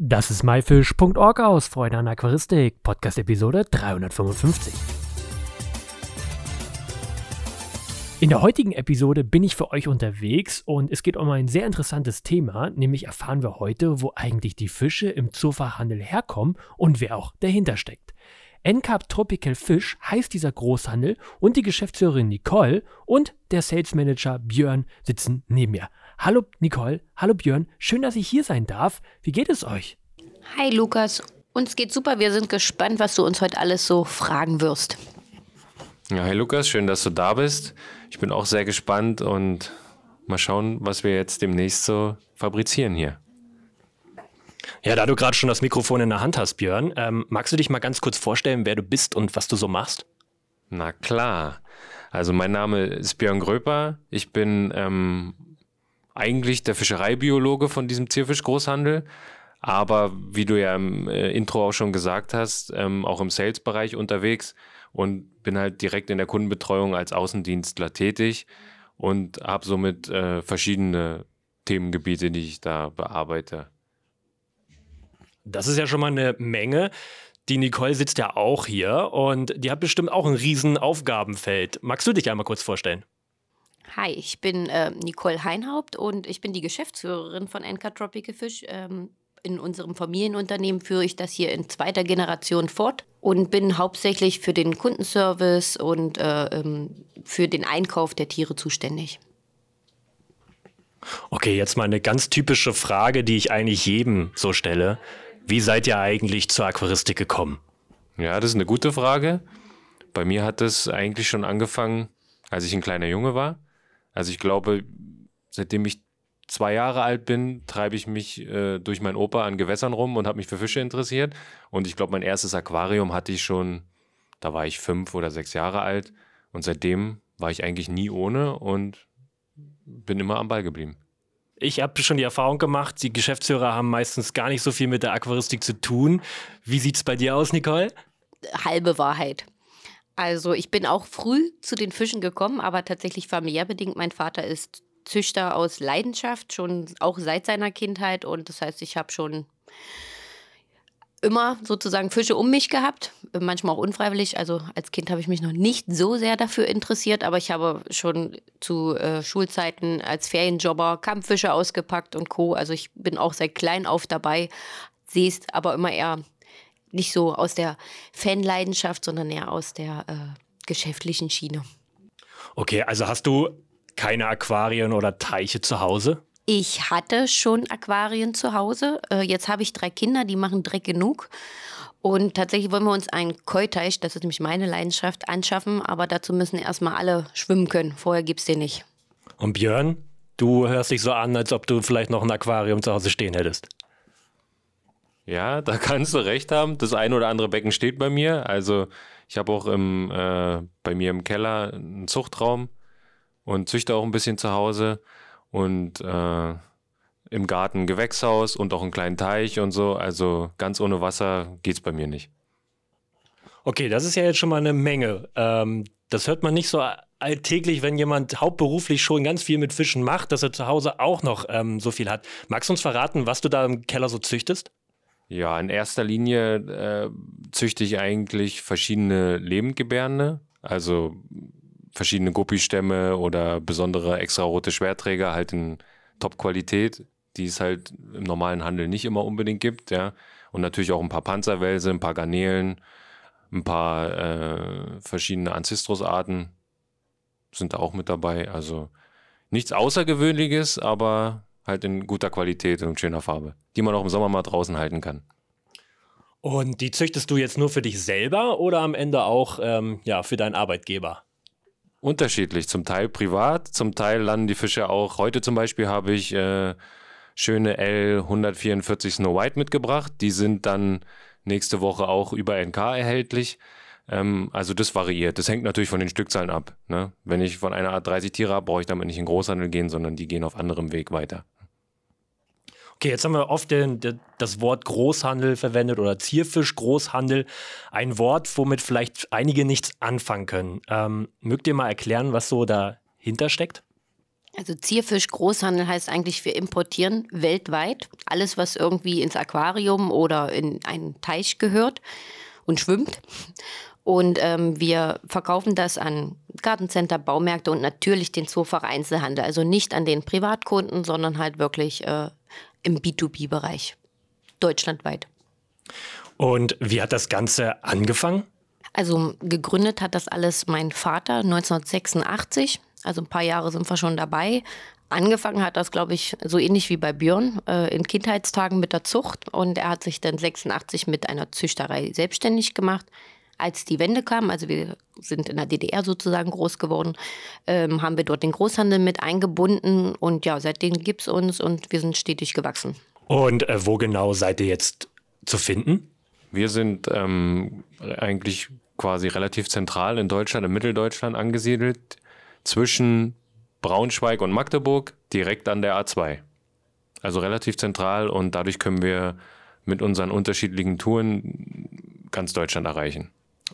Das ist myfish.org aus Freude an Aquaristik, Podcast-Episode 355. In der heutigen Episode bin ich für euch unterwegs und es geht um ein sehr interessantes Thema, nämlich erfahren wir heute, wo eigentlich die Fische im Zoofachhandel herkommen und wer auch dahinter steckt. NCAP Tropical Fish heißt dieser Großhandel und die Geschäftsführerin Nicole und der Sales Manager Björn sitzen neben mir. Hallo Nicole, hallo Björn, schön, dass ich hier sein darf. Wie geht es euch? Hi Lukas, uns geht super. Wir sind gespannt, was du uns heute alles so fragen wirst. Ja, hi Lukas, schön, dass du da bist. Ich bin auch sehr gespannt und mal schauen, was wir jetzt demnächst so fabrizieren hier. Ja, da du gerade schon das Mikrofon in der Hand hast, Björn, ähm, magst du dich mal ganz kurz vorstellen, wer du bist und was du so machst? Na klar. Also mein Name ist Björn Gröper. Ich bin ähm, eigentlich der Fischereibiologe von diesem Zierfischgroßhandel. Aber wie du ja im äh, Intro auch schon gesagt hast, ähm, auch im Sales-Bereich unterwegs und bin halt direkt in der Kundenbetreuung als Außendienstler tätig und habe somit äh, verschiedene Themengebiete, die ich da bearbeite. Das ist ja schon mal eine Menge. Die Nicole sitzt ja auch hier und die hat bestimmt auch ein riesen Aufgabenfeld. Magst du dich einmal kurz vorstellen? Hi, ich bin äh, Nicole Heinhaupt und ich bin die Geschäftsführerin von NK Tropical Fish. Ähm, in unserem Familienunternehmen führe ich das hier in zweiter Generation fort und bin hauptsächlich für den Kundenservice und äh, ähm, für den Einkauf der Tiere zuständig. Okay, jetzt mal eine ganz typische Frage, die ich eigentlich jedem so stelle. Wie seid ihr eigentlich zur Aquaristik gekommen? Ja, das ist eine gute Frage. Bei mir hat es eigentlich schon angefangen, als ich ein kleiner Junge war. Also ich glaube, seitdem ich zwei Jahre alt bin, treibe ich mich äh, durch meinen Opa an Gewässern rum und habe mich für Fische interessiert. Und ich glaube, mein erstes Aquarium hatte ich schon, da war ich fünf oder sechs Jahre alt. Und seitdem war ich eigentlich nie ohne und bin immer am Ball geblieben. Ich habe schon die Erfahrung gemacht, die Geschäftsführer haben meistens gar nicht so viel mit der Aquaristik zu tun. Wie sieht es bei dir aus, Nicole? Halbe Wahrheit. Also ich bin auch früh zu den Fischen gekommen, aber tatsächlich familiär bedingt. Mein Vater ist Züchter aus Leidenschaft, schon auch seit seiner Kindheit. Und das heißt, ich habe schon immer sozusagen Fische um mich gehabt, manchmal auch unfreiwillig. Also als Kind habe ich mich noch nicht so sehr dafür interessiert, aber ich habe schon zu äh, Schulzeiten als Ferienjobber Kampffische ausgepackt und Co. Also ich bin auch seit klein auf dabei, sehe es aber immer eher nicht so aus der Fanleidenschaft, sondern eher aus der äh, geschäftlichen Schiene. Okay, also hast du keine Aquarien oder Teiche zu Hause? Ich hatte schon Aquarien zu Hause. Äh, jetzt habe ich drei Kinder, die machen Dreck genug. Und tatsächlich wollen wir uns einen Keuteich, das ist nämlich meine Leidenschaft, anschaffen. Aber dazu müssen erstmal alle schwimmen können. Vorher gibt es den nicht. Und Björn, du hörst dich so an, als ob du vielleicht noch ein Aquarium zu Hause stehen hättest. Ja, da kannst du recht haben. Das ein oder andere Becken steht bei mir. Also ich habe auch im, äh, bei mir im Keller einen Zuchtraum und züchte auch ein bisschen zu Hause und äh, im Garten ein Gewächshaus und auch einen kleinen Teich und so. Also ganz ohne Wasser geht es bei mir nicht. Okay, das ist ja jetzt schon mal eine Menge. Ähm, das hört man nicht so alltäglich, wenn jemand hauptberuflich schon ganz viel mit Fischen macht, dass er zu Hause auch noch ähm, so viel hat. Magst du uns verraten, was du da im Keller so züchtest? Ja, in erster Linie äh, züchte ich eigentlich verschiedene Lebendgebärende, also verschiedene Guppistämme oder besondere extra rote Schwerträger halt in Top-Qualität, die es halt im normalen Handel nicht immer unbedingt gibt, ja. Und natürlich auch ein paar Panzerwälse, ein paar Garnelen, ein paar äh, verschiedene Ancestros-Arten sind da auch mit dabei. Also nichts Außergewöhnliches, aber halt in guter Qualität und schöner Farbe, die man auch im Sommer mal draußen halten kann. Und die züchtest du jetzt nur für dich selber oder am Ende auch ähm, ja, für deinen Arbeitgeber? Unterschiedlich, zum Teil privat, zum Teil landen die Fische auch. Heute zum Beispiel habe ich äh, schöne L144 Snow White mitgebracht. Die sind dann nächste Woche auch über NK erhältlich. Ähm, also das variiert. Das hängt natürlich von den Stückzahlen ab. Ne? Wenn ich von einer Art 30 Tiere habe, brauche ich damit nicht in Großhandel gehen, sondern die gehen auf anderem Weg weiter. Okay, jetzt haben wir oft den, den, das Wort Großhandel verwendet oder Zierfisch-Großhandel. Ein Wort, womit vielleicht einige nichts anfangen können. Ähm, mögt ihr mal erklären, was so dahinter steckt? Also Zierfisch Großhandel heißt eigentlich wir importieren weltweit alles, was irgendwie ins Aquarium oder in einen Teich gehört und schwimmt. Und ähm, wir verkaufen das an Gartencenter, Baumärkte und natürlich den Zoofach Einzelhandel. Also nicht an den Privatkunden, sondern halt wirklich äh, im B2B-Bereich. Deutschlandweit. Und wie hat das Ganze angefangen? Also gegründet hat das alles mein Vater 1986. Also ein paar Jahre sind wir schon dabei. Angefangen hat das, glaube ich, so ähnlich wie bei Björn, äh, in Kindheitstagen mit der Zucht. Und er hat sich dann 86 mit einer Züchterei selbstständig gemacht als die Wende kam, also wir sind in der DDR sozusagen groß geworden, ähm, haben wir dort den Großhandel mit eingebunden und ja, seitdem gibt es uns und wir sind stetig gewachsen. Und äh, wo genau seid ihr jetzt zu finden? Wir sind ähm, eigentlich quasi relativ zentral in Deutschland, in Mitteldeutschland angesiedelt, zwischen Braunschweig und Magdeburg, direkt an der A2. Also relativ zentral und dadurch können wir mit unseren unterschiedlichen Touren ganz Deutschland erreichen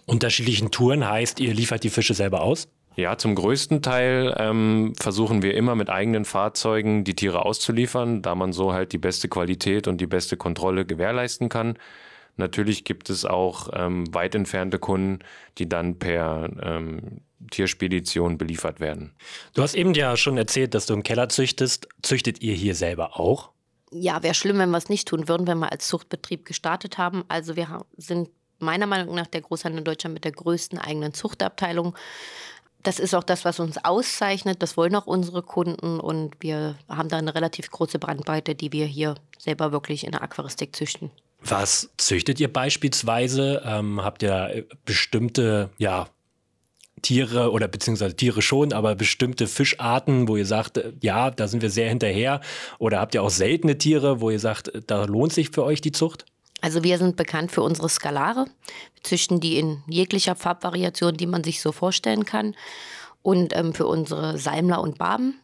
unterschiedlichen Touren heißt, ihr liefert die Fische selber aus? Ja, zum größten Teil ähm, versuchen wir immer mit eigenen Fahrzeugen die Tiere auszuliefern, da man so halt die beste Qualität und die beste Kontrolle gewährleisten kann. Natürlich gibt es auch ähm, weit entfernte Kunden, die dann per ähm, Tierspedition beliefert werden. Du hast eben ja schon erzählt, dass du im Keller züchtest. Züchtet ihr hier selber auch? Ja, wäre schlimm, wenn wir es nicht tun würden, wenn wir als Zuchtbetrieb gestartet haben. Also wir sind meiner Meinung nach der Großhandel in Deutschland mit der größten eigenen Zuchtabteilung. Das ist auch das, was uns auszeichnet. Das wollen auch unsere Kunden. Und wir haben da eine relativ große Brandweite, die wir hier selber wirklich in der Aquaristik züchten. Was züchtet ihr beispielsweise? Ähm, habt ihr bestimmte, ja, Tiere oder beziehungsweise Tiere schon, aber bestimmte Fischarten, wo ihr sagt, äh, ja, da sind wir sehr hinterher? Oder habt ihr auch seltene Tiere, wo ihr sagt, da lohnt sich für euch die Zucht? Also wir sind bekannt für unsere Skalare. Wir züchten die in jeglicher Farbvariation, die man sich so vorstellen kann. Und ähm, für unsere Salmler und Barben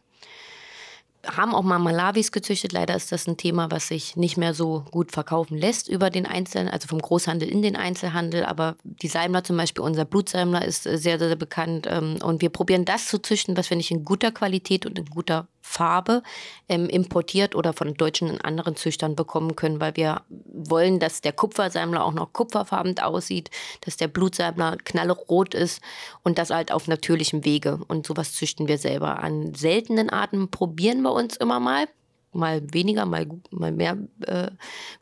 haben auch mal Malawis gezüchtet. Leider ist das ein Thema, was sich nicht mehr so gut verkaufen lässt über den Einzelnen, also vom Großhandel in den Einzelhandel. Aber die Salmler zum Beispiel, unser Blutsalmler ist äh, sehr, sehr bekannt. Ähm, und wir probieren das zu züchten, was wir nicht in guter Qualität und in guter Farbe ähm, importiert oder von deutschen und anderen Züchtern bekommen können, weil wir wollen, dass der Kupfersammler auch noch kupferfarben aussieht, dass der Blutsammler knallrot ist und das halt auf natürlichem Wege. Und sowas züchten wir selber. An seltenen Arten probieren wir uns immer mal mal weniger, mal, mal mehr äh,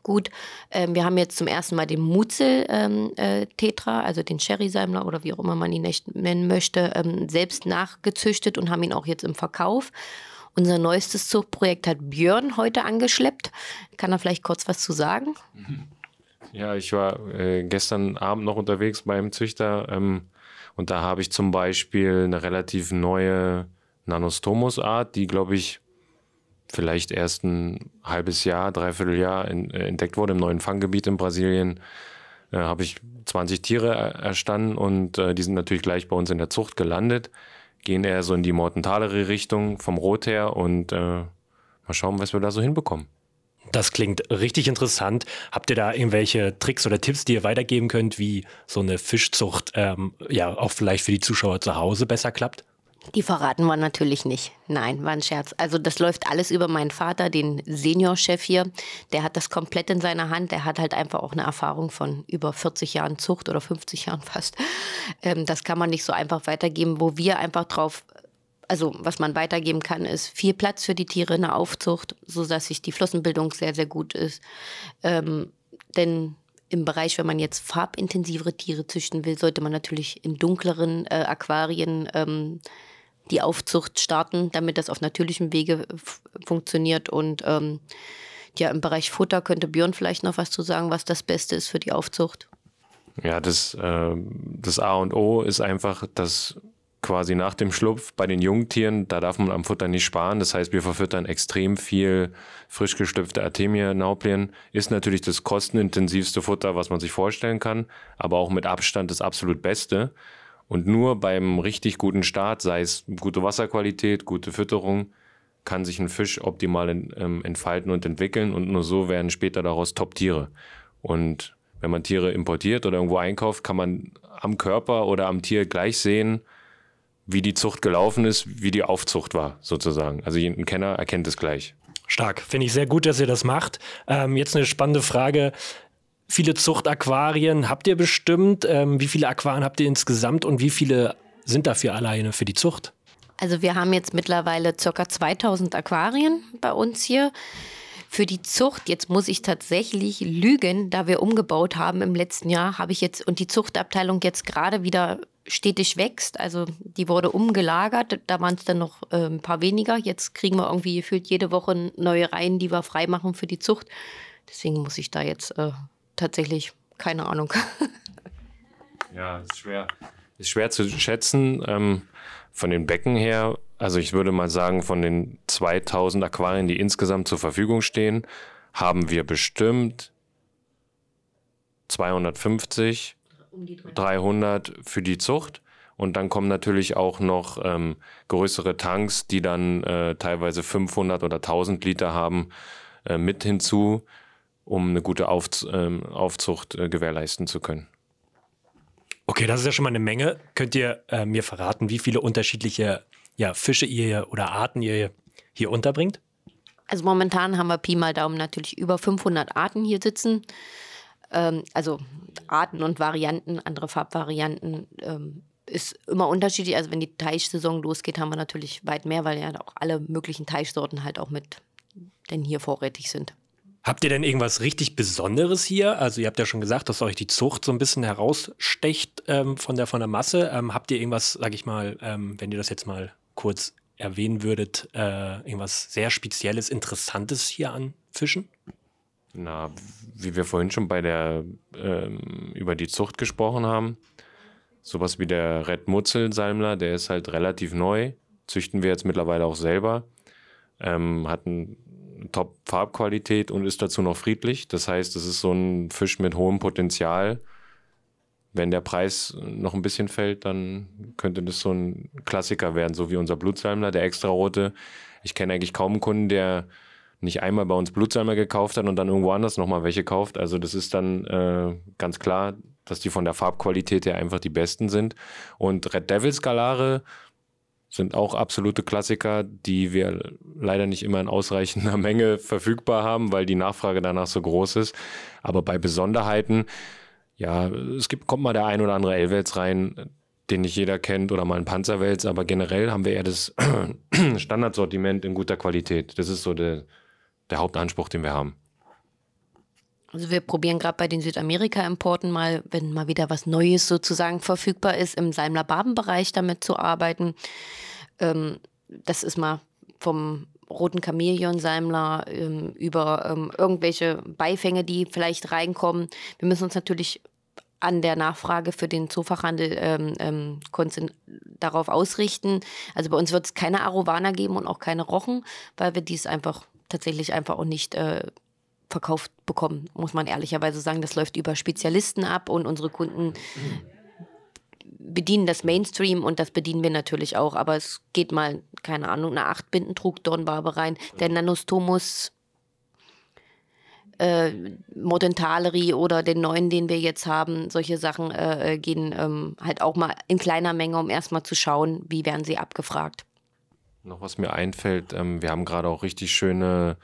gut. Ähm, wir haben jetzt zum ersten Mal den Mutzel-Tetra, ähm, äh, also den Sherry-Sammler oder wie auch immer man ihn nennen möchte, ähm, selbst nachgezüchtet und haben ihn auch jetzt im Verkauf. Unser neuestes Zuchtprojekt hat Björn heute angeschleppt. Kann er vielleicht kurz was zu sagen? Ja, ich war äh, gestern Abend noch unterwegs beim Züchter ähm, und da habe ich zum Beispiel eine relativ neue Nanostomus-Art, die, glaube ich, vielleicht erst ein halbes Jahr, dreiviertel Jahr in, äh, entdeckt wurde im neuen Fanggebiet in Brasilien. Äh, habe ich 20 Tiere erstanden und äh, die sind natürlich gleich bei uns in der Zucht gelandet gehen eher so in die Mortentalere Richtung vom Rot her und äh, mal schauen, was wir da so hinbekommen. Das klingt richtig interessant. Habt ihr da irgendwelche Tricks oder Tipps, die ihr weitergeben könnt, wie so eine Fischzucht ähm, ja auch vielleicht für die Zuschauer zu Hause besser klappt? Die verraten wir natürlich nicht. Nein, war ein Scherz. Also das läuft alles über meinen Vater, den Seniorchef hier. Der hat das komplett in seiner Hand. Der hat halt einfach auch eine Erfahrung von über 40 Jahren Zucht oder 50 Jahren fast. Ähm, das kann man nicht so einfach weitergeben, wo wir einfach drauf also was man weitergeben kann, ist viel Platz für die Tiere in der Aufzucht, sodass sich die Flossenbildung sehr, sehr gut ist. Ähm, denn im Bereich, wenn man jetzt farbintensivere Tiere züchten will, sollte man natürlich in dunkleren äh, Aquarien ähm, die Aufzucht starten, damit das auf natürlichem Wege funktioniert. Und ähm, ja, im Bereich Futter könnte Björn vielleicht noch was zu sagen, was das Beste ist für die Aufzucht. Ja, das, äh, das A und O ist einfach, dass quasi nach dem Schlupf bei den Jungtieren, da darf man am Futter nicht sparen. Das heißt, wir verfüttern extrem viel frisch geschlüpfte Artemia-Nauplien. Ist natürlich das kostenintensivste Futter, was man sich vorstellen kann, aber auch mit Abstand das absolut beste. Und nur beim richtig guten Start, sei es gute Wasserqualität, gute Fütterung, kann sich ein Fisch optimal ähm, entfalten und entwickeln und nur so werden später daraus Top-Tiere. Und wenn man Tiere importiert oder irgendwo einkauft, kann man am Körper oder am Tier gleich sehen, wie die Zucht gelaufen ist, wie die Aufzucht war, sozusagen. Also ein Kenner erkennt es gleich. Stark. Finde ich sehr gut, dass ihr das macht. Ähm, jetzt eine spannende Frage. Viele Zuchtaquarien habt ihr bestimmt. Ähm, wie viele Aquarien habt ihr insgesamt und wie viele sind dafür alleine für die Zucht? Also wir haben jetzt mittlerweile ca. 2000 Aquarien bei uns hier. Für die Zucht, jetzt muss ich tatsächlich lügen, da wir umgebaut haben im letzten Jahr, habe ich jetzt und die Zuchtabteilung jetzt gerade wieder stetig wächst. Also die wurde umgelagert, da waren es dann noch äh, ein paar weniger. Jetzt kriegen wir irgendwie gefühlt jede Woche neue Reihen, die wir freimachen für die Zucht. Deswegen muss ich da jetzt äh, tatsächlich keine Ahnung. ja, ist schwer. Ist schwer zu schätzen. Ähm, von den Becken her also ich würde mal sagen, von den 2000 Aquarien, die insgesamt zur Verfügung stehen, haben wir bestimmt 250, 300 für die Zucht. Und dann kommen natürlich auch noch ähm, größere Tanks, die dann äh, teilweise 500 oder 1000 Liter haben, äh, mit hinzu, um eine gute Auf, ähm, Aufzucht äh, gewährleisten zu können. Okay, das ist ja schon mal eine Menge. Könnt ihr äh, mir verraten, wie viele unterschiedliche ja, Fische ihr oder Arten ihr hier unterbringt? Also momentan haben wir Pi mal Daumen natürlich über 500 Arten hier sitzen. Ähm, also Arten und Varianten, andere Farbvarianten. Ähm, ist immer unterschiedlich. Also wenn die Teichsaison losgeht, haben wir natürlich weit mehr, weil ja auch alle möglichen Teichsorten halt auch mit denn hier vorrätig sind. Habt ihr denn irgendwas richtig Besonderes hier? Also ihr habt ja schon gesagt, dass euch die Zucht so ein bisschen herausstecht ähm, von, der, von der Masse. Ähm, habt ihr irgendwas, sag ich mal, ähm, wenn ihr das jetzt mal kurz erwähnen würdet, äh, irgendwas sehr Spezielles, Interessantes hier an Fischen? Na, wie wir vorhin schon bei der ähm, über die Zucht gesprochen haben, sowas wie der Red Mutzelsalmler, der ist halt relativ neu, züchten wir jetzt mittlerweile auch selber, ähm, hat eine Top-Farbqualität und ist dazu noch friedlich. Das heißt, es ist so ein Fisch mit hohem Potenzial, wenn der Preis noch ein bisschen fällt, dann könnte das so ein Klassiker werden, so wie unser Blutsalmler, der extra rote. Ich kenne eigentlich kaum einen Kunden, der nicht einmal bei uns Blutsalmer gekauft hat und dann irgendwo anders nochmal welche kauft. Also das ist dann äh, ganz klar, dass die von der Farbqualität her einfach die besten sind. Und Red Devil Skalare sind auch absolute Klassiker, die wir leider nicht immer in ausreichender Menge verfügbar haben, weil die Nachfrage danach so groß ist. Aber bei Besonderheiten, ja, es gibt, kommt mal der ein oder andere Elwels rein, den nicht jeder kennt oder mal ein Panzerwels, aber generell haben wir eher das Standardsortiment in guter Qualität. Das ist so der, der Hauptanspruch, den wir haben. Also wir probieren gerade bei den Südamerika-Importen mal, wenn mal wieder was Neues sozusagen verfügbar ist, im Salmler-Barben-Bereich damit zu arbeiten. Ähm, das ist mal vom roten Chamäleon-Salmler ähm, über ähm, irgendwelche Beifänge, die vielleicht reinkommen. Wir müssen uns natürlich an der Nachfrage für den Zoofachhandel ähm, ähm, darauf ausrichten. Also bei uns wird es keine Arowana geben und auch keine Rochen, weil wir dies einfach tatsächlich einfach auch nicht äh, verkauft bekommen, muss man ehrlicherweise sagen. Das läuft über Spezialisten ab und unsere Kunden bedienen das Mainstream und das bedienen wir natürlich auch. Aber es geht mal, keine Ahnung, eine acht Bindentrug Dornbarbe rein. Der Nanostomus äh, Modentaleri oder den neuen, den wir jetzt haben, solche Sachen äh, äh, gehen ähm, halt auch mal in kleiner Menge, um erstmal zu schauen, wie werden sie abgefragt. Noch was mir einfällt, ähm, wir haben gerade auch richtig schöne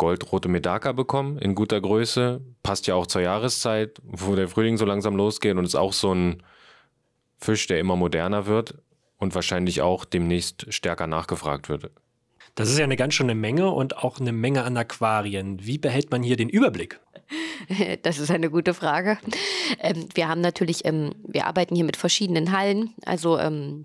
goldrote Medaka bekommen in guter Größe. Passt ja auch zur Jahreszeit, wo der Frühling so langsam losgeht und ist auch so ein Fisch, der immer moderner wird und wahrscheinlich auch demnächst stärker nachgefragt wird. Das ist ja eine ganz schöne Menge und auch eine Menge an Aquarien. Wie behält man hier den Überblick? Das ist eine gute Frage. Ähm, wir haben natürlich, ähm, wir arbeiten hier mit verschiedenen Hallen. Also ähm,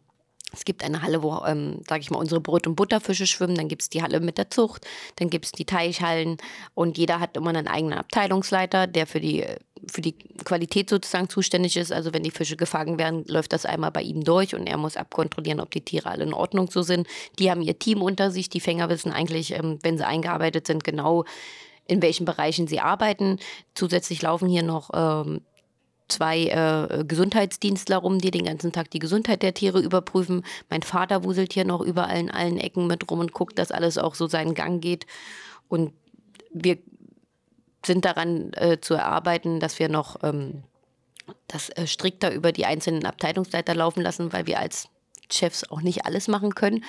es gibt eine Halle, wo, ähm, sage ich mal, unsere Brot- und Butterfische schwimmen. Dann gibt es die Halle mit der Zucht. Dann gibt es die Teichhallen. Und jeder hat immer einen eigenen Abteilungsleiter, der für die, für die Qualität sozusagen zuständig ist. Also wenn die Fische gefangen werden, läuft das einmal bei ihm durch und er muss abkontrollieren, ob die Tiere alle in Ordnung so sind. Die haben ihr Team unter sich. Die Fänger wissen eigentlich, ähm, wenn sie eingearbeitet sind, genau in welchen Bereichen sie arbeiten. Zusätzlich laufen hier noch ähm, zwei äh, Gesundheitsdienstler rum, die den ganzen Tag die Gesundheit der Tiere überprüfen. Mein Vater wuselt hier noch überall in allen Ecken mit rum und guckt, dass alles auch so seinen Gang geht. Und wir sind daran äh, zu erarbeiten, dass wir noch ähm, das äh, strikter über die einzelnen Abteilungsleiter laufen lassen, weil wir als Chefs auch nicht alles machen können.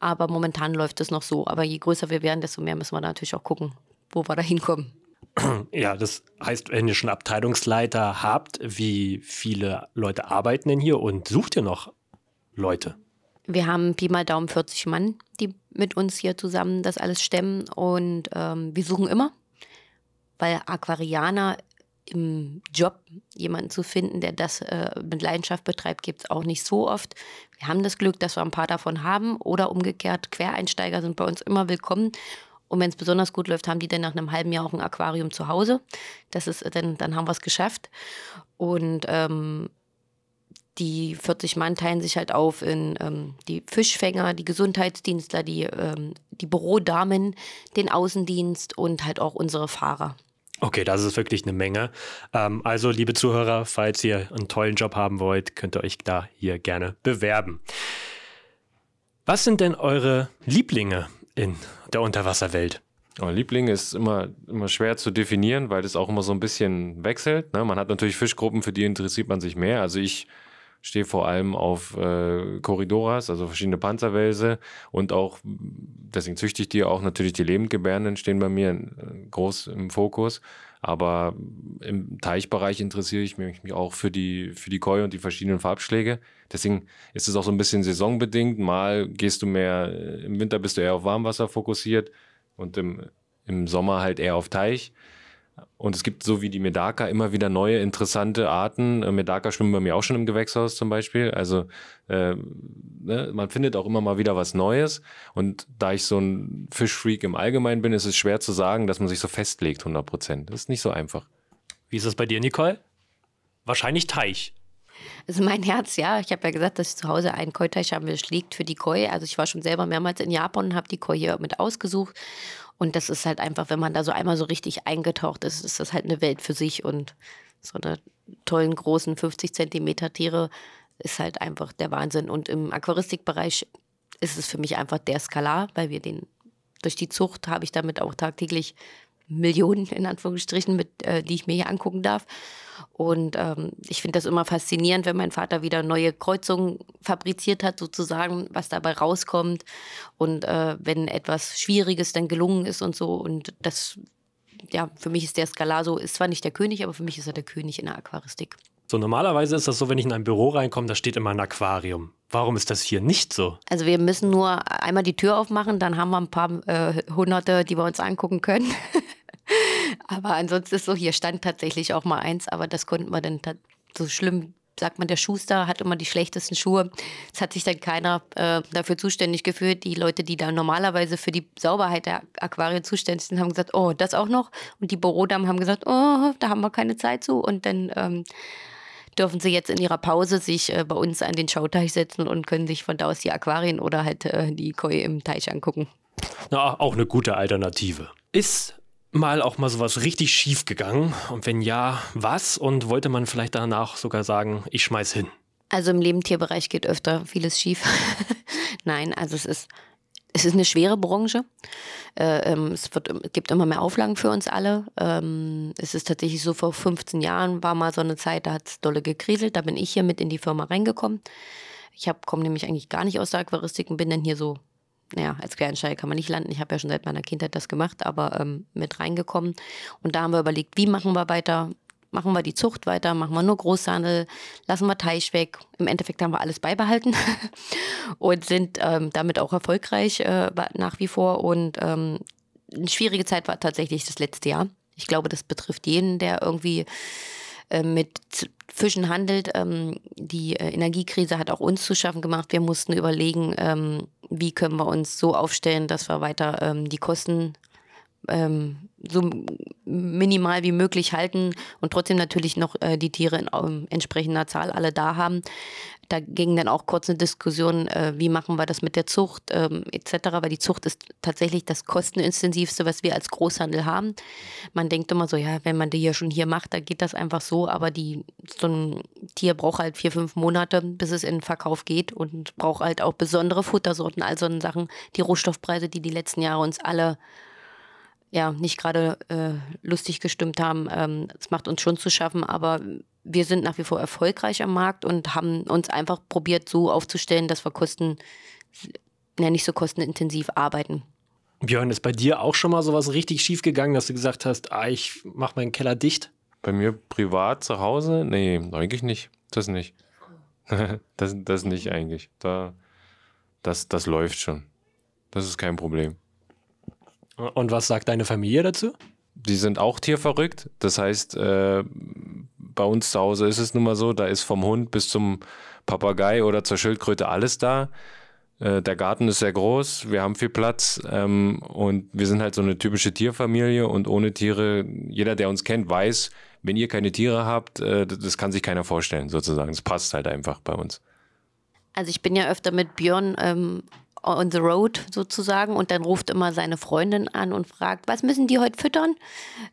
Aber momentan läuft es noch so. Aber je größer wir werden, desto mehr müssen wir natürlich auch gucken, wo wir da hinkommen. Ja, das heißt, wenn ihr schon Abteilungsleiter habt, wie viele Leute arbeiten denn hier und sucht ihr noch Leute? Wir haben Pi mal Daumen 40 Mann, die mit uns hier zusammen das alles stemmen. Und ähm, wir suchen immer, weil Aquarianer im Job jemanden zu finden, der das äh, mit Leidenschaft betreibt, gibt es auch nicht so oft. Wir haben das Glück, dass wir ein paar davon haben oder umgekehrt, Quereinsteiger sind bei uns immer willkommen. Und wenn es besonders gut läuft, haben die dann nach einem halben Jahr auch ein Aquarium zu Hause. Das ist dann, dann haben wir es geschafft. Und ähm, die 40 Mann teilen sich halt auf in ähm, die Fischfänger, die Gesundheitsdienstler, die, ähm, die Bürodamen, den Außendienst und halt auch unsere Fahrer. Okay, das ist wirklich eine Menge. Ähm, also, liebe Zuhörer, falls ihr einen tollen Job haben wollt, könnt ihr euch da hier gerne bewerben. Was sind denn eure Lieblinge in der Unterwasserwelt? Oh, Liebling ist immer, immer schwer zu definieren, weil das auch immer so ein bisschen wechselt. Ne? Man hat natürlich Fischgruppen, für die interessiert man sich mehr. Also ich stehe vor allem auf äh, Corridoras, also verschiedene Panzerwälse und auch, deswegen züchte ich die auch natürlich die Lebendgebärenden stehen bei mir äh, groß im Fokus. Aber im Teichbereich interessiere ich mich auch für die, für die Koi und die verschiedenen Farbschläge. Deswegen ist es auch so ein bisschen saisonbedingt. Mal gehst du mehr, im Winter bist du eher auf Warmwasser fokussiert und im, im Sommer halt eher auf Teich. Und es gibt so wie die Medaka immer wieder neue interessante Arten. Äh, Medaka schwimmen bei mir auch schon im Gewächshaus zum Beispiel. Also äh, ne, man findet auch immer mal wieder was Neues. Und da ich so ein Fischfreak im Allgemeinen bin, ist es schwer zu sagen, dass man sich so festlegt 100 Prozent. Das ist nicht so einfach. Wie ist das bei dir, Nicole? Wahrscheinlich Teich. Also mein Herz, ja. Ich habe ja gesagt, dass ich zu Hause einen Koi-Teich habe, das liegt für die Koi. Also ich war schon selber mehrmals in Japan und habe die Koi hier mit ausgesucht. Und das ist halt einfach, wenn man da so einmal so richtig eingetaucht ist, ist das halt eine Welt für sich. Und so eine tollen, großen 50 Zentimeter Tiere ist halt einfach der Wahnsinn. Und im Aquaristikbereich ist es für mich einfach der Skalar, weil wir den durch die Zucht habe ich damit auch tagtäglich Millionen in Anführungsstrichen, mit, äh, die ich mir hier angucken darf. Und ähm, ich finde das immer faszinierend, wenn mein Vater wieder neue Kreuzungen fabriziert hat, sozusagen, was dabei rauskommt. Und äh, wenn etwas Schwieriges dann gelungen ist und so. Und das, ja, für mich ist der Skalar so, ist zwar nicht der König, aber für mich ist er der König in der Aquaristik. So, normalerweise ist das so, wenn ich in ein Büro reinkomme, da steht immer ein Aquarium. Warum ist das hier nicht so? Also wir müssen nur einmal die Tür aufmachen, dann haben wir ein paar äh, Hunderte, die wir uns angucken können. Aber ansonsten ist so, hier stand tatsächlich auch mal eins, aber das konnten wir dann so schlimm sagt man, der Schuster hat immer die schlechtesten Schuhe. Es hat sich dann keiner äh, dafür zuständig gefühlt. Die Leute, die da normalerweise für die Sauberheit der Aquarien zuständig sind, haben gesagt, oh, das auch noch. Und die Bürodamen haben gesagt, oh, da haben wir keine Zeit zu. Und dann ähm, dürfen sie jetzt in ihrer Pause sich äh, bei uns an den Schauteich setzen und können sich von da aus die Aquarien oder halt äh, die Koi im Teich angucken. Na, auch eine gute Alternative. Ist mal auch mal sowas richtig schief gegangen? Und wenn ja, was? Und wollte man vielleicht danach sogar sagen, ich schmeiß hin? Also im Lebendtierbereich geht öfter vieles schief. Nein, also es ist es ist eine schwere Branche. Äh, ähm, es, wird, es gibt immer mehr Auflagen für uns alle. Ähm, es ist tatsächlich so, vor 15 Jahren war mal so eine Zeit, da hat es dolle gekriselt. Da bin ich hier mit in die Firma reingekommen. Ich komme nämlich eigentlich gar nicht aus der Aquaristik und bin dann hier so, naja, als Quereinsteiger kann man nicht landen. Ich habe ja schon seit meiner Kindheit das gemacht, aber ähm, mit reingekommen. Und da haben wir überlegt, wie machen wir weiter? machen wir die Zucht weiter, machen wir nur Großhandel, lassen wir Teich weg. Im Endeffekt haben wir alles beibehalten und sind ähm, damit auch erfolgreich äh, nach wie vor. Und ähm, eine schwierige Zeit war tatsächlich das letzte Jahr. Ich glaube, das betrifft jeden, der irgendwie mit Fischen handelt. Ähm, die äh, Energiekrise hat auch uns zu schaffen gemacht. Wir mussten überlegen, ähm, wie können wir uns so aufstellen, dass wir weiter ähm, die Kosten ähm, so minimal wie möglich halten und trotzdem natürlich noch äh, die Tiere in ähm, entsprechender Zahl alle da haben. Da ging dann auch kurz eine Diskussion, äh, wie machen wir das mit der Zucht ähm, etc., weil die Zucht ist tatsächlich das kostenintensivste, was wir als Großhandel haben. Man denkt immer so, ja, wenn man die hier schon hier macht, dann geht das einfach so, aber die, so ein Tier braucht halt vier, fünf Monate, bis es in den Verkauf geht und braucht halt auch besondere Futtersorten, all so Sachen, die Rohstoffpreise, die die letzten Jahre uns alle ja nicht gerade äh, lustig gestimmt haben. Ähm, es ähm, macht uns schon zu schaffen, aber wir sind nach wie vor erfolgreich am Markt und haben uns einfach probiert, so aufzustellen, dass wir Kosten, ja, nicht so kostenintensiv arbeiten. Björn, ist bei dir auch schon mal sowas richtig schief gegangen, dass du gesagt hast, ah, ich mach meinen Keller dicht? Bei mir privat zu Hause? Nee, eigentlich nicht. Das nicht. das, das nicht eigentlich. Da, das, das läuft schon. Das ist kein Problem. Und was sagt deine Familie dazu? Die sind auch tierverrückt. Das heißt, äh, bei uns zu Hause ist es nun mal so, da ist vom Hund bis zum Papagei oder zur Schildkröte alles da. Äh, der Garten ist sehr groß, wir haben viel Platz ähm, und wir sind halt so eine typische Tierfamilie und ohne Tiere, jeder, der uns kennt, weiß, wenn ihr keine Tiere habt, äh, das kann sich keiner vorstellen, sozusagen. Das passt halt einfach bei uns. Also ich bin ja öfter mit Björn ähm, on the road sozusagen und dann ruft immer seine Freundin an und fragt, was müssen die heute füttern?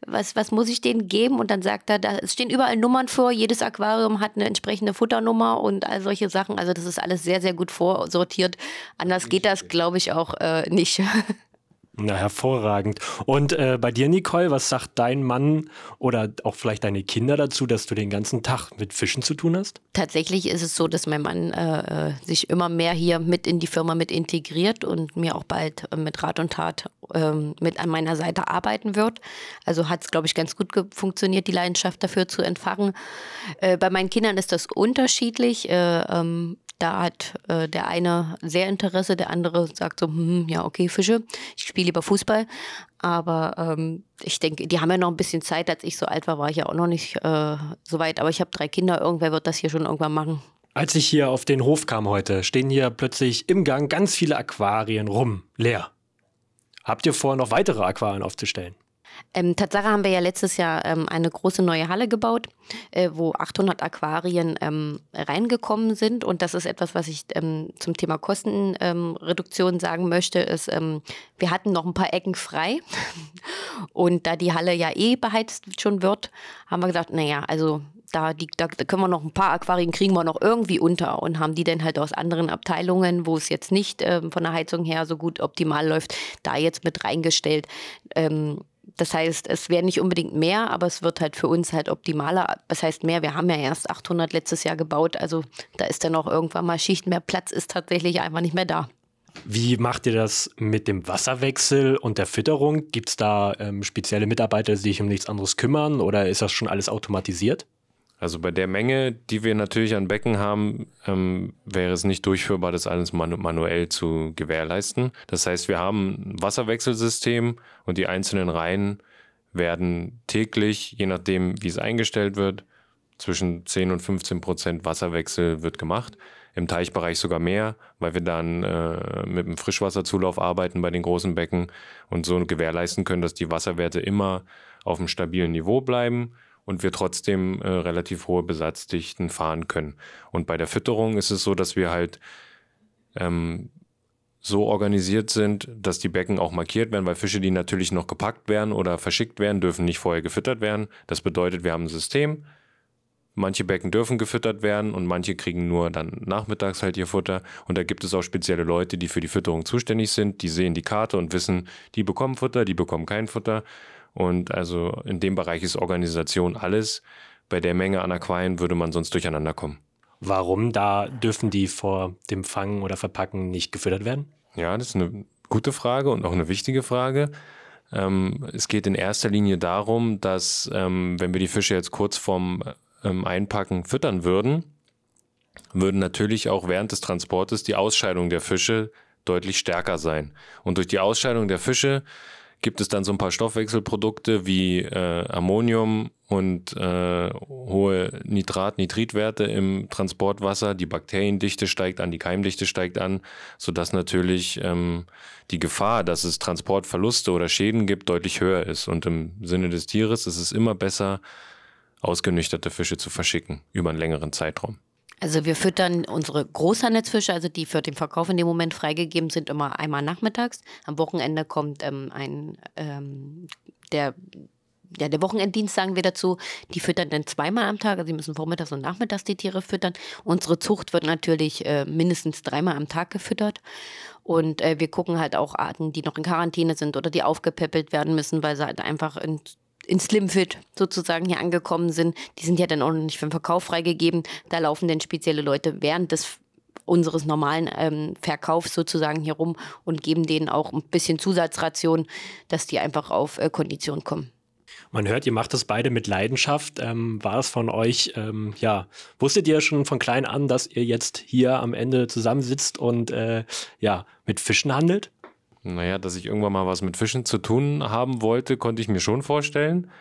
Was, was muss ich denen geben? Und dann sagt er, da stehen überall Nummern vor, jedes Aquarium hat eine entsprechende Futternummer und all solche Sachen. Also das ist alles sehr, sehr gut vorsortiert. Anders geht das, glaube ich, auch äh, nicht. Na, hervorragend. Und äh, bei dir, Nicole, was sagt dein Mann oder auch vielleicht deine Kinder dazu, dass du den ganzen Tag mit Fischen zu tun hast? Tatsächlich ist es so, dass mein Mann äh, äh sich immer mehr hier mit in die Firma mit integriert und mir auch bald äh, mit Rat und Tat äh, mit an meiner Seite arbeiten wird. Also hat es, glaube ich, ganz gut funktioniert, die Leidenschaft dafür zu entfachen. Äh, bei meinen Kindern ist das unterschiedlich. Ähm, da hat äh, der eine sehr Interesse, der andere sagt so, hm, ja, okay, Fische, ich spiele lieber Fußball. Aber ähm, ich denke, die haben ja noch ein bisschen Zeit. Als ich so alt war, war ich ja auch noch nicht äh, so weit. Aber ich habe drei Kinder, irgendwer wird das hier schon irgendwann machen. Als ich hier auf den Hof kam heute, stehen hier plötzlich im Gang ganz viele Aquarien rum, leer. Habt ihr vor, noch weitere Aquarien aufzustellen? Ähm, Tatsache haben wir ja letztes Jahr ähm, eine große neue Halle gebaut, äh, wo 800 Aquarien ähm, reingekommen sind. Und das ist etwas, was ich ähm, zum Thema Kostenreduktion sagen möchte, ist, ähm, wir hatten noch ein paar Ecken frei. Und da die Halle ja eh beheizt schon wird, haben wir gesagt, naja, also da, die, da können wir noch ein paar Aquarien kriegen wir noch irgendwie unter und haben die dann halt aus anderen Abteilungen, wo es jetzt nicht ähm, von der Heizung her so gut optimal läuft, da jetzt mit reingestellt. Ähm, das heißt, es wäre nicht unbedingt mehr, aber es wird halt für uns halt optimaler. Was heißt mehr? Wir haben ja erst 800 letztes Jahr gebaut, also da ist dann auch irgendwann mal Schicht. Mehr Platz ist tatsächlich einfach nicht mehr da. Wie macht ihr das mit dem Wasserwechsel und der Fütterung? Gibt es da ähm, spezielle Mitarbeiter, die sich um nichts anderes kümmern oder ist das schon alles automatisiert? Also bei der Menge, die wir natürlich an Becken haben, ähm, wäre es nicht durchführbar, das alles manu manuell zu gewährleisten. Das heißt, wir haben ein Wasserwechselsystem und die einzelnen Reihen werden täglich, je nachdem, wie es eingestellt wird, zwischen 10 und 15 Prozent Wasserwechsel wird gemacht. Im Teichbereich sogar mehr, weil wir dann äh, mit dem Frischwasserzulauf arbeiten bei den großen Becken und so gewährleisten können, dass die Wasserwerte immer auf einem stabilen Niveau bleiben und wir trotzdem äh, relativ hohe Besatzdichten fahren können. Und bei der Fütterung ist es so, dass wir halt ähm, so organisiert sind, dass die Becken auch markiert werden, weil Fische, die natürlich noch gepackt werden oder verschickt werden, dürfen nicht vorher gefüttert werden. Das bedeutet, wir haben ein System. Manche Becken dürfen gefüttert werden und manche kriegen nur dann nachmittags halt ihr Futter. Und da gibt es auch spezielle Leute, die für die Fütterung zuständig sind. Die sehen die Karte und wissen, die bekommen Futter, die bekommen kein Futter. Und also in dem Bereich ist Organisation alles. Bei der Menge an Aquarien würde man sonst durcheinander kommen. Warum? Da dürfen die vor dem Fangen oder Verpacken nicht gefüttert werden? Ja, das ist eine gute Frage und auch eine wichtige Frage. Ähm, es geht in erster Linie darum, dass ähm, wenn wir die Fische jetzt kurz vorm ähm, Einpacken füttern würden, würden natürlich auch während des Transportes die Ausscheidung der Fische deutlich stärker sein. Und durch die Ausscheidung der Fische gibt es dann so ein paar Stoffwechselprodukte wie äh, Ammonium und äh, hohe Nitrat, Nitritwerte im Transportwasser. Die Bakteriendichte steigt an, die Keimdichte steigt an, sodass natürlich ähm, die Gefahr, dass es Transportverluste oder Schäden gibt, deutlich höher ist. Und im Sinne des Tieres ist es immer besser, ausgenüchterte Fische zu verschicken über einen längeren Zeitraum. Also wir füttern unsere Großhandelsfische, also die für den Verkauf in dem Moment freigegeben sind, immer einmal nachmittags. Am Wochenende kommt ähm, ein ähm, der ja, der Wochenenddienst sagen wir dazu, die füttern dann zweimal am Tag, also sie müssen vormittags und nachmittags die Tiere füttern. Unsere Zucht wird natürlich äh, mindestens dreimal am Tag gefüttert. Und äh, wir gucken halt auch Arten, die noch in Quarantäne sind oder die aufgepäppelt werden müssen, weil sie halt einfach in in Slimfit sozusagen hier angekommen sind, die sind ja dann auch nicht für den Verkauf freigegeben. Da laufen dann spezielle Leute während des unseres normalen ähm, Verkaufs sozusagen hier rum und geben denen auch ein bisschen Zusatzration, dass die einfach auf äh, Kondition kommen. Man hört, ihr macht das beide mit Leidenschaft. Ähm, war es von euch, ähm, ja, wusstet ihr schon von klein an, dass ihr jetzt hier am Ende zusammensitzt und äh, ja, mit Fischen handelt? Naja, dass ich irgendwann mal was mit Fischen zu tun haben wollte, konnte ich mir schon vorstellen.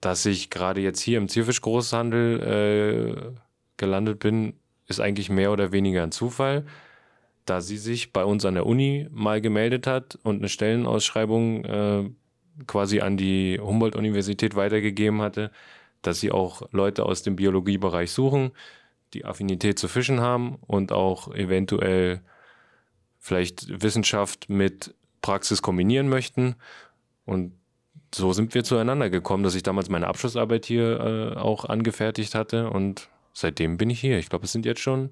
Dass ich gerade jetzt hier im Zierfischgroßhandel äh, gelandet bin, ist eigentlich mehr oder weniger ein Zufall, da sie sich bei uns an der Uni mal gemeldet hat und eine Stellenausschreibung äh, quasi an die Humboldt-Universität weitergegeben hatte, dass sie auch Leute aus dem Biologiebereich suchen, die Affinität zu Fischen haben und auch eventuell vielleicht Wissenschaft mit Praxis kombinieren möchten. Und so sind wir zueinander gekommen, dass ich damals meine Abschlussarbeit hier äh, auch angefertigt hatte und seitdem bin ich hier. Ich glaube, es sind jetzt schon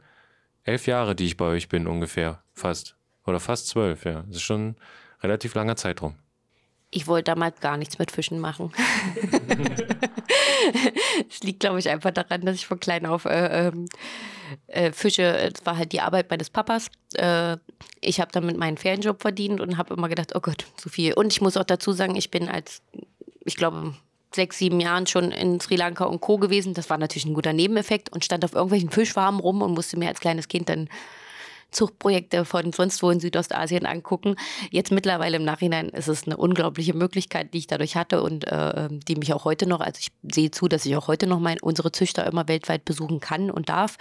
elf Jahre, die ich bei euch bin, ungefähr. Fast. Oder fast zwölf, ja. Das ist schon ein relativ langer Zeitraum. Ich wollte damals gar nichts mit Fischen machen. Es liegt, glaube ich, einfach daran, dass ich von klein auf äh, ähm, äh, Fische, das war halt die Arbeit meines Papas. Äh, ich habe damit meinen Ferienjob verdient und habe immer gedacht, oh Gott, so viel. Und ich muss auch dazu sagen, ich bin als, ich glaube, sechs, sieben Jahren schon in Sri Lanka und Co. gewesen. Das war natürlich ein guter Nebeneffekt und stand auf irgendwelchen Fischfarmen rum und musste mir als kleines Kind dann Zuchtprojekte von sonst wo in Südostasien angucken. Jetzt mittlerweile im Nachhinein ist es eine unglaubliche Möglichkeit, die ich dadurch hatte und äh, die mich auch heute noch, also ich sehe zu, dass ich auch heute noch mein, unsere Züchter immer weltweit besuchen kann und darf.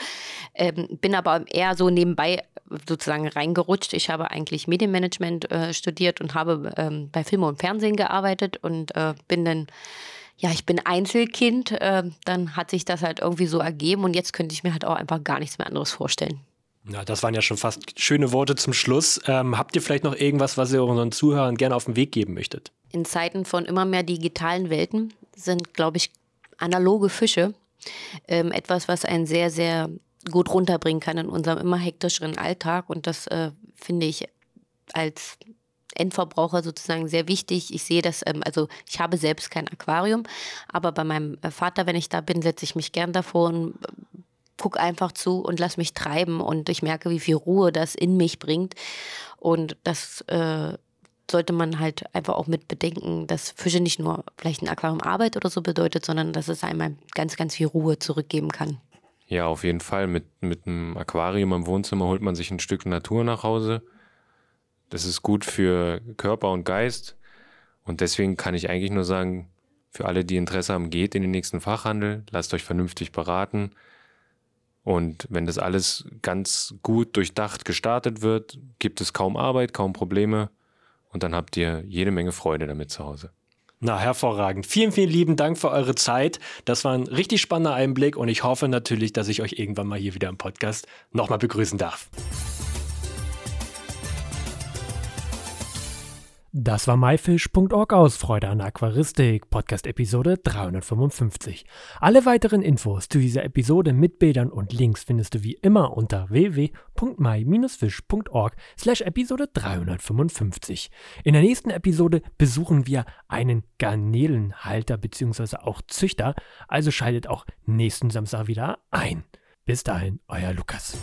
Ähm, bin aber eher so nebenbei sozusagen reingerutscht. Ich habe eigentlich Medienmanagement äh, studiert und habe ähm, bei Film und Fernsehen gearbeitet und äh, bin dann ja, ich bin Einzelkind, äh, dann hat sich das halt irgendwie so ergeben und jetzt könnte ich mir halt auch einfach gar nichts mehr anderes vorstellen. Na, das waren ja schon fast schöne Worte zum Schluss. Ähm, habt ihr vielleicht noch irgendwas, was ihr unseren Zuhörern gerne auf den Weg geben möchtet? In Zeiten von immer mehr digitalen Welten sind, glaube ich, analoge Fische ähm, etwas, was einen sehr, sehr gut runterbringen kann in unserem immer hektischeren Alltag. Und das äh, finde ich als Endverbraucher sozusagen sehr wichtig. Ich sehe das, ähm, also ich habe selbst kein Aquarium, aber bei meinem äh, Vater, wenn ich da bin, setze ich mich gern davor und gucke einfach zu und lass mich treiben und ich merke, wie viel Ruhe das in mich bringt. Und das äh, sollte man halt einfach auch mit bedenken, dass Fische nicht nur vielleicht ein Aquarium Arbeit oder so bedeutet, sondern dass es einem ganz, ganz viel Ruhe zurückgeben kann. Ja, auf jeden Fall. Mit, mit einem Aquarium im Wohnzimmer holt man sich ein Stück Natur nach Hause. Das ist gut für Körper und Geist. Und deswegen kann ich eigentlich nur sagen, für alle, die Interesse haben, geht in den nächsten Fachhandel, lasst euch vernünftig beraten. Und wenn das alles ganz gut durchdacht gestartet wird, gibt es kaum Arbeit, kaum Probleme und dann habt ihr jede Menge Freude damit zu Hause. Na, hervorragend. Vielen, vielen lieben Dank für eure Zeit. Das war ein richtig spannender Einblick und ich hoffe natürlich, dass ich euch irgendwann mal hier wieder im Podcast nochmal begrüßen darf. Das war myfish.org aus Freude an Aquaristik, Podcast Episode 355. Alle weiteren Infos zu dieser Episode mit Bildern und Links findest du wie immer unter www.my-fish.org slash Episode 355. In der nächsten Episode besuchen wir einen Garnelenhalter bzw. auch Züchter, also schaltet auch nächsten Samstag wieder ein. Bis dahin, euer Lukas.